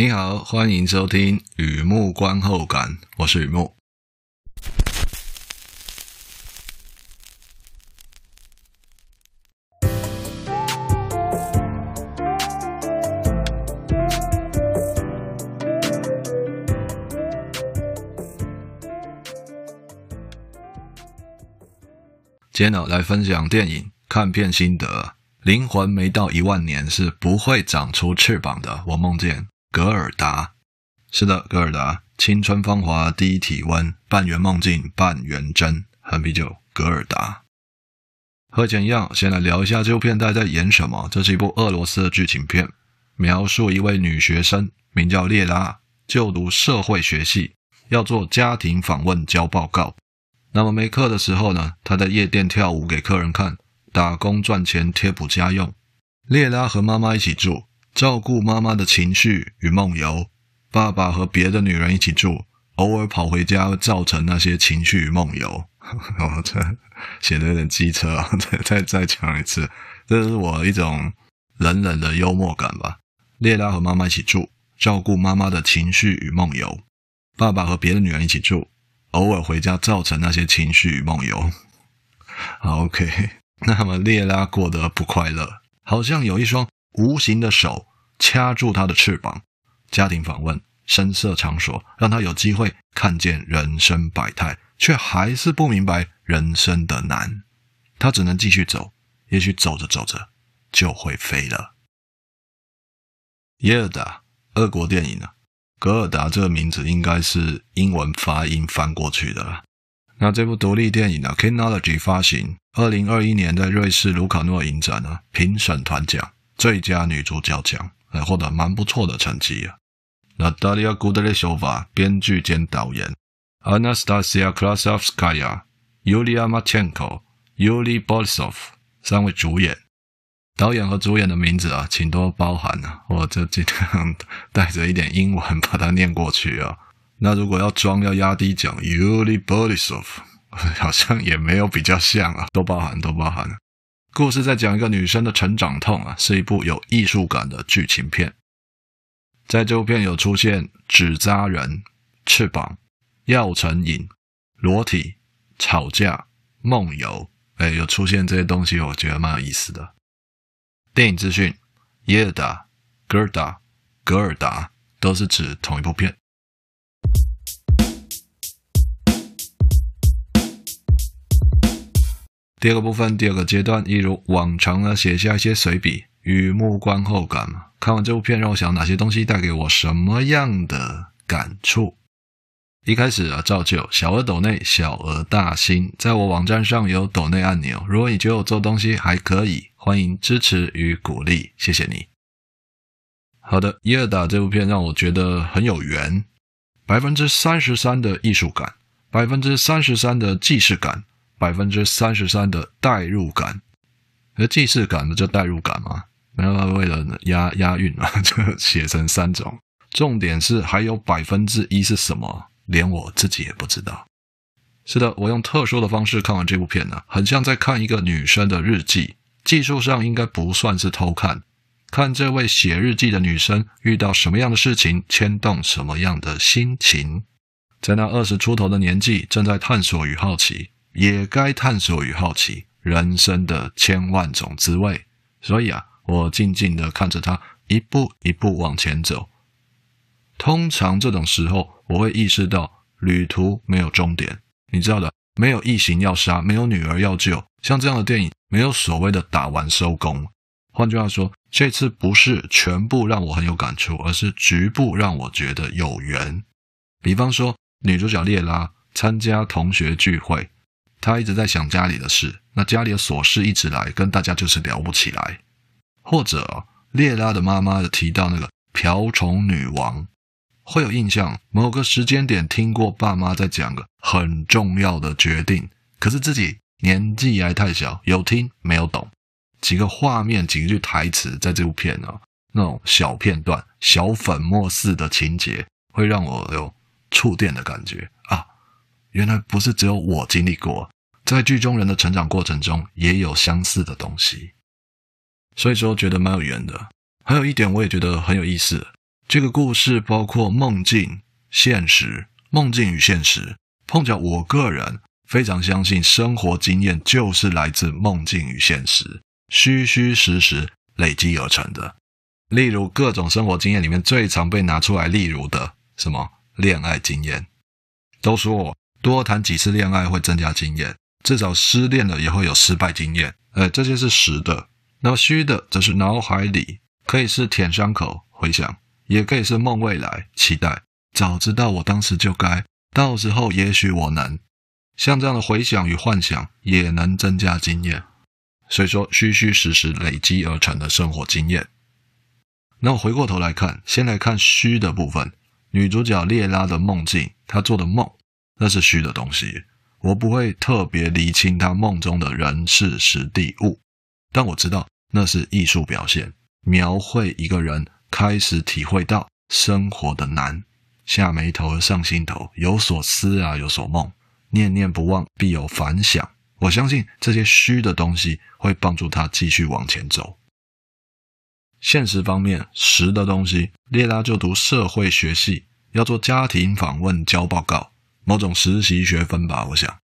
你好，欢迎收听《雨幕观后感》，我是雨幕。今天呢，来分享电影看片心得。灵魂没到一万年是不会长出翅膀的。我梦见格尔达，是的，格尔达，青春芳华，低体温，半圆梦境，半圆真，喝啤酒，格尔达。和以前一样，先来聊一下这部片大概在演什么。这是一部俄罗斯的剧情片，描述一位女学生名叫列拉，就读社会学系，要做家庭访问交报告。那么没课的时候呢，她在夜店跳舞给客人看，打工赚钱贴补家用。列拉和妈妈一起住，照顾妈妈的情绪与梦游。爸爸和别的女人一起住，偶尔跑回家造成那些情绪与梦游。哦，这写的有点机车啊！再再再讲一次，这是我一种冷冷的幽默感吧。列拉和妈妈一起住，照顾妈妈的情绪与梦游。爸爸和别的女人一起住。偶尔回家造成那些情绪与梦游。好，OK，那么列拉过得不快乐，好像有一双无形的手掐住他的翅膀。家庭访问、声色场所，让他有机会看见人生百态，却还是不明白人生的难。他只能继续走，也许走着走着就会飞了。耶尔达，俄国电影呢？格尔达这个名字应该是英文发音翻过去的。那这部独立电影呢，Kinology 发行，二零二一年在瑞士卢卡诺影展呢，评审团奖最佳女主角奖，还获得蛮不错的成绩啊。那 Natalia Gudlevska 编剧兼导演，Anastasia Krasovskaya、Yulia Marchenko、Yuri Borisov 三位主演。导演和主演的名字啊，请多包涵啊！我就尽量带着一点英文把它念过去啊。那如果要装要压低讲，Yuri Borisov 好像也没有比较像啊，多包涵，多包涵。故事在讲一个女生的成长痛啊，是一部有艺术感的剧情片。在这部片有出现纸扎人、翅膀、药成瘾、裸体、吵架、梦游，哎，有出现这些东西，我觉得蛮有意思的。电影资讯：耶尔达、格尔达、格尔达都是指同一部片。第二个部分，第二个阶段，一如往常呢，写下一些随笔与幕观后感嘛。看完这部片，让我想哪些东西带给我什么样的感触？一开始啊，照旧，小额抖内，小额大新，在我网站上有抖内按钮。如果你觉得我做东西还可以，欢迎支持与鼓励，谢谢你。好的，耶尔达这部片让我觉得很有缘，百分之三十三的艺术感，百分之三十三的既视感，百分之三十三的代入感。而既视感不就代入感吗？没有为了押押韵嘛，就写成三种。重点是还有百分之一是什么？连我自己也不知道。是的，我用特殊的方式看完这部片呢，很像在看一个女生的日记。技术上应该不算是偷看，看这位写日记的女生遇到什么样的事情，牵动什么样的心情。在那二十出头的年纪，正在探索与好奇，也该探索与好奇人生的千万种滋味。所以啊，我静静地看着她一步一步往前走。通常这种时候，我会意识到旅途没有终点，你知道的，没有异形要杀，没有女儿要救，像这样的电影没有所谓的打完收工。换句话说，这次不是全部让我很有感触，而是局部让我觉得有缘。比方说，女主角列拉参加同学聚会，他一直在想家里的事，那家里的琐事一直来，跟大家就是聊不起来。或者，列拉的妈妈提到那个瓢虫女王。会有印象，某个时间点听过爸妈在讲个很重要的决定，可是自己年纪还太小，有听没有懂。几个画面，几句台词，在这部片啊，那种小片段、小粉末似的情节，会让我有触电的感觉啊！原来不是只有我经历过，在剧中人的成长过程中也有相似的东西，所以说觉得蛮有缘的。还有一点，我也觉得很有意思。这个故事包括梦境、现实、梦境与现实。碰巧我个人非常相信，生活经验就是来自梦境与现实，虚虚实实累积而成的。例如各种生活经验里面最常被拿出来例如的什么恋爱经验，都说我多谈几次恋爱会增加经验，至少失恋了也会有失败经验。呃，这些是实的。那么虚的则是脑海里，可以是舔伤口回想，也可以是梦未来期待。早知道我当时就该，到时候也许我能。像这样的回想与幻想也能增加经验。所以说，虚虚实实累积而成的生活经验。那我回过头来看，先来看虚的部分。女主角列拉的梦境，她做的梦，那是虚的东西。我不会特别厘清他梦中的人事实地物，但我知道那是艺术表现，描绘一个人开始体会到生活的难，下眉头上心头，有所思啊，有所梦，念念不忘必有反响。我相信这些虚的东西会帮助他继续往前走。现实方面，实的东西，列拉就读社会学系，要做家庭访问、交报告，某种实习学分吧。我想，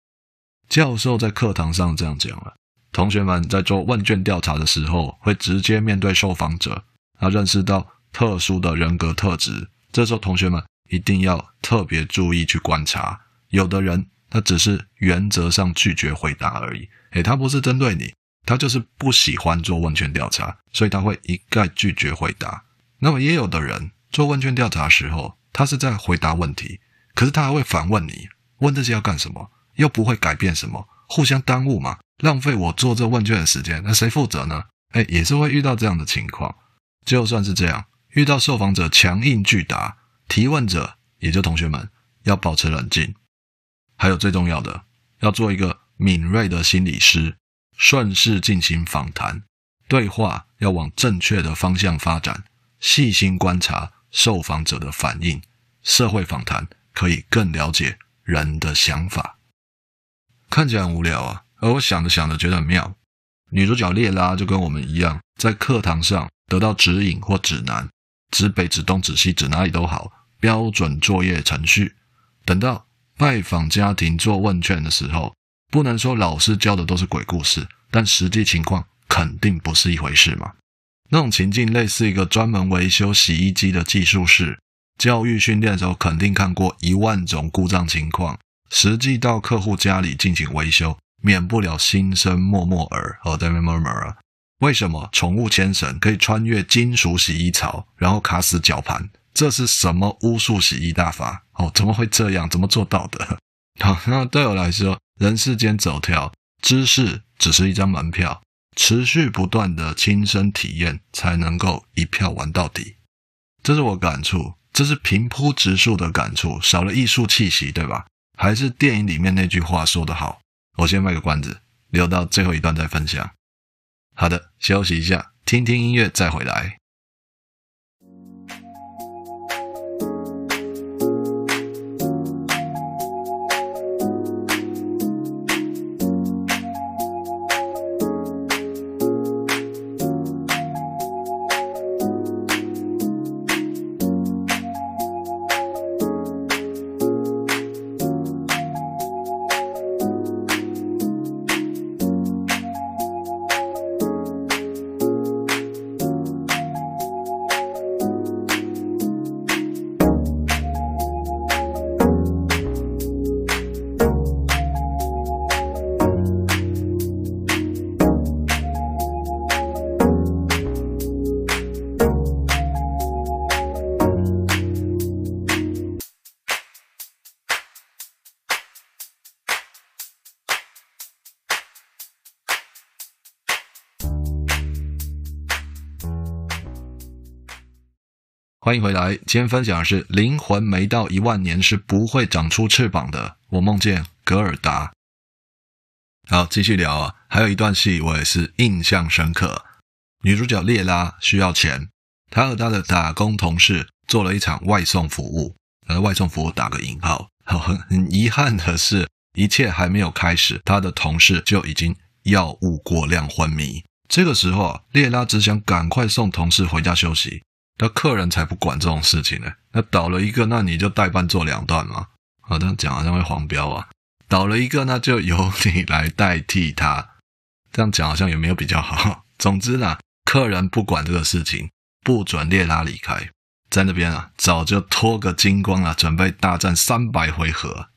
教授在课堂上这样讲了：同学们在做问卷调查的时候，会直接面对受访者，他认识到特殊的人格特质。这时候，同学们一定要特别注意去观察。有的人，他只是原则上拒绝回答而已，诶，他不是针对你。他就是不喜欢做问卷调查，所以他会一概拒绝回答。那么也有的人做问卷调查时候，他是在回答问题，可是他还会反问你，问这些要干什么？又不会改变什么，互相耽误嘛，浪费我做这问卷的时间，那谁负责呢？哎，也是会遇到这样的情况。就算是这样，遇到受访者强硬拒答，提问者也就同学们要保持冷静，还有最重要的，要做一个敏锐的心理师。顺势进行访谈，对话要往正确的方向发展，细心观察受访者的反应。社会访谈可以更了解人的想法。看起来很无聊啊，而我想着想着觉得很妙。女主角列拉就跟我们一样，在课堂上得到指引或指南，指北、指东、指西，指哪里都好，标准作业程序。等到拜访家庭做问卷的时候。不能说老师教的都是鬼故事，但实际情况肯定不是一回事嘛。那种情境类似一个专门维修洗衣机的技术室，教育训练的时候肯定看过一万种故障情况，实际到客户家里进行维修，免不了心生默默耳。哦，在那边 murmur，为什么宠物牵绳可以穿越金属洗衣槽，然后卡死绞盘？这是什么巫术洗衣大法？哦，怎么会这样？怎么做到的？好，那对我来说。人世间走跳，知识只是一张门票，持续不断的亲身体验，才能够一票玩到底。这是我感触，这是平铺直述的感触，少了艺术气息，对吧？还是电影里面那句话说得好，我先卖个关子，留到最后一段再分享。好的，休息一下，听听音乐再回来。欢迎回来，今天分享的是灵魂没到一万年是不会长出翅膀的。我梦见格尔达。好，继续聊啊，还有一段戏我也是印象深刻。女主角列拉需要钱，她和她的打工同事做了一场外送服务，呃，外送服务打个引号。很很遗憾的是，一切还没有开始，她的同事就已经药物过量昏迷。这个时候啊，列拉只想赶快送同事回家休息。那客人才不管这种事情呢。那倒了一个，那你就代办做两段嘛。好，这样讲好像会黄标啊。倒了一个，那就由你来代替他。这样讲好像也没有比较好。总之呢，客人不管这个事情，不准列拉离开。在那边啊，早就脱个精光了，准备大战三百回合。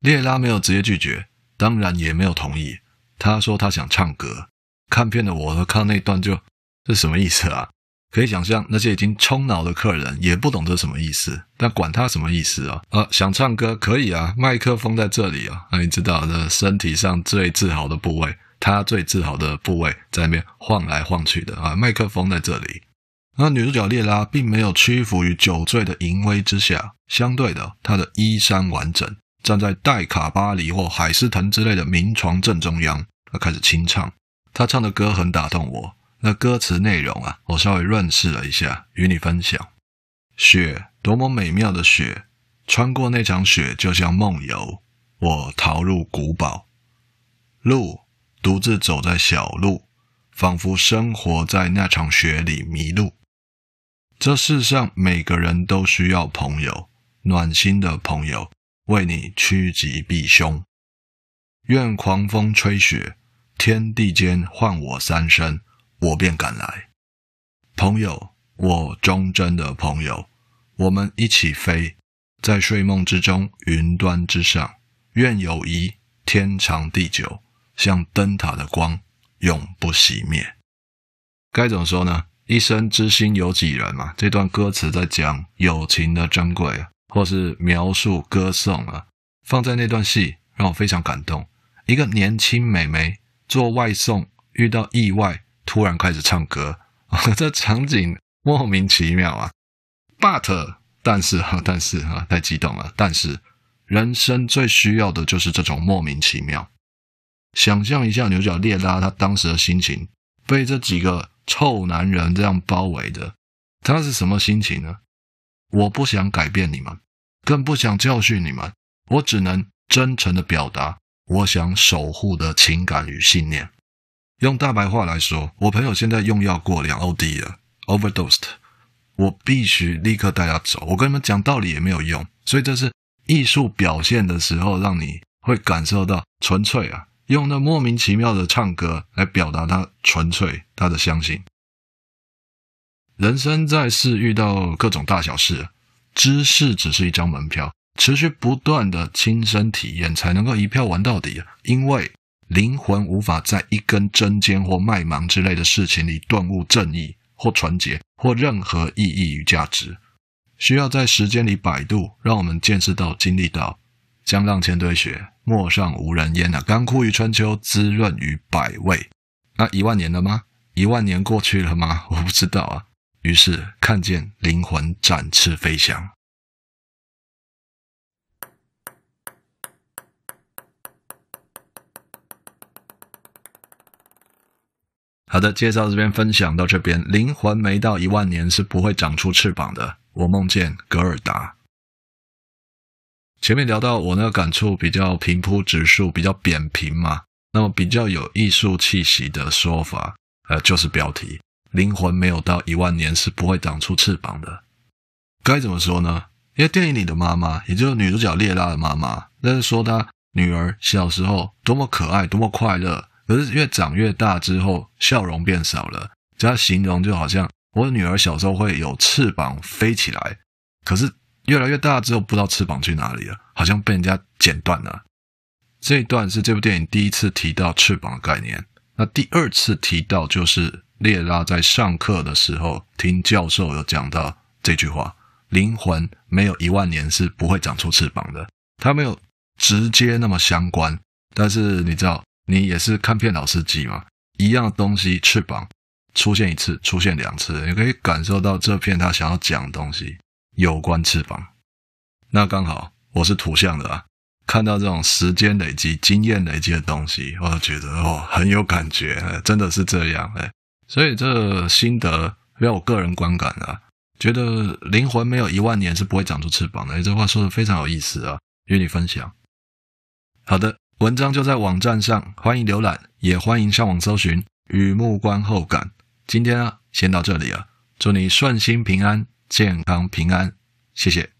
列拉没有直接拒绝，当然也没有同意。他说他想唱歌。看片的我看那段就，这什么意思啊？可以想象那些已经冲脑的客人也不懂这什么意思，但管他什么意思啊？啊，想唱歌可以啊，麦克风在这里啊，那你知道的，身体上最自豪的部位，他最自豪的部位在那边晃来晃去的啊，麦克风在这里。那女主角列拉并没有屈服于酒醉的淫威之下，相对的，她的衣衫完整，站在戴卡巴黎或海斯腾之类的名床正中央，她开始清唱。她唱的歌很打动我。那歌词内容啊，我稍微润饰了一下，与你分享。雪，多么美妙的雪，穿过那场雪就像梦游。我逃入古堡。路，独自走在小路，仿佛生活在那场雪里迷路。这世上每个人都需要朋友，暖心的朋友，为你趋吉避凶。愿狂风吹雪，天地间换我三声，我便赶来。朋友，我忠贞的朋友，我们一起飞，在睡梦之中，云端之上。愿友谊天长地久，像灯塔的光，永不熄灭。该怎么说呢？一生知心有几人嘛？这段歌词在讲友情的珍贵，或是描述歌颂啊。放在那段戏，让我非常感动。一个年轻美眉做外送，遇到意外，突然开始唱歌，这场景莫名其妙啊。But 但是哈，但是哈，太激动了。但是人生最需要的就是这种莫名其妙。想象一下牛角列拉他当时的心情，被这几个。臭男人这样包围的，他是什么心情呢？我不想改变你们，更不想教训你们，我只能真诚的表达我想守护的情感与信念。用大白话来说，我朋友现在用药过量，OD 了，overdosed，我必须立刻带他走。我跟你们讲道理也没有用，所以这是艺术表现的时候，让你会感受到纯粹啊。用那莫名其妙的唱歌来表达他纯粹他的相信。人生在世遇到各种大小事，知识只是一张门票，持续不断的亲身体验才能够一票玩到底。因为灵魂无法在一根针尖或麦芒之类的事情里顿悟正义或纯洁或任何意义与价值，需要在时间里摆渡，让我们见识到、经历到。江浪千堆雪，陌上无人烟啊！干枯于春秋，滋润于百味。那一万年了吗？一万年过去了吗？我不知道啊。于是看见灵魂展翅飞翔。好的，介绍这边分享到这边。灵魂没到一万年是不会长出翅膀的。我梦见格尔达。前面聊到我那个感触比较平铺直述，比较扁平嘛，那么比较有艺术气息的说法，呃，就是标题：灵魂没有到一万年是不会长出翅膀的。该怎么说呢？因为电影里的妈妈，也就是女主角列拉的妈妈，那是说她女儿小时候多么可爱，多么快乐，可是越长越大之后，笑容变少了。这样形容就好像我女儿小时候会有翅膀飞起来，可是。越来越大之后，不知道翅膀去哪里了，好像被人家剪断了。这一段是这部电影第一次提到翅膀的概念。那第二次提到就是列拉在上课的时候听教授有讲到这句话：灵魂没有一万年是不会长出翅膀的。它没有直接那么相关，但是你知道，你也是看片老司机嘛，一样东西，翅膀出现一次，出现两次，你可以感受到这片他想要讲的东西。有关翅膀，那刚好我是图像的啊，看到这种时间累积、经验累积的东西，我就觉得哦很有感觉，真的是这样哎。所以这心得要我个人观感啊，觉得灵魂没有一万年是不会长出翅膀的。这话说的非常有意思啊，与你分享。好的，文章就在网站上，欢迎浏览，也欢迎上网搜寻《雨幕观后感》。今天啊，先到这里了。祝你顺心平安，健康平安，谢谢。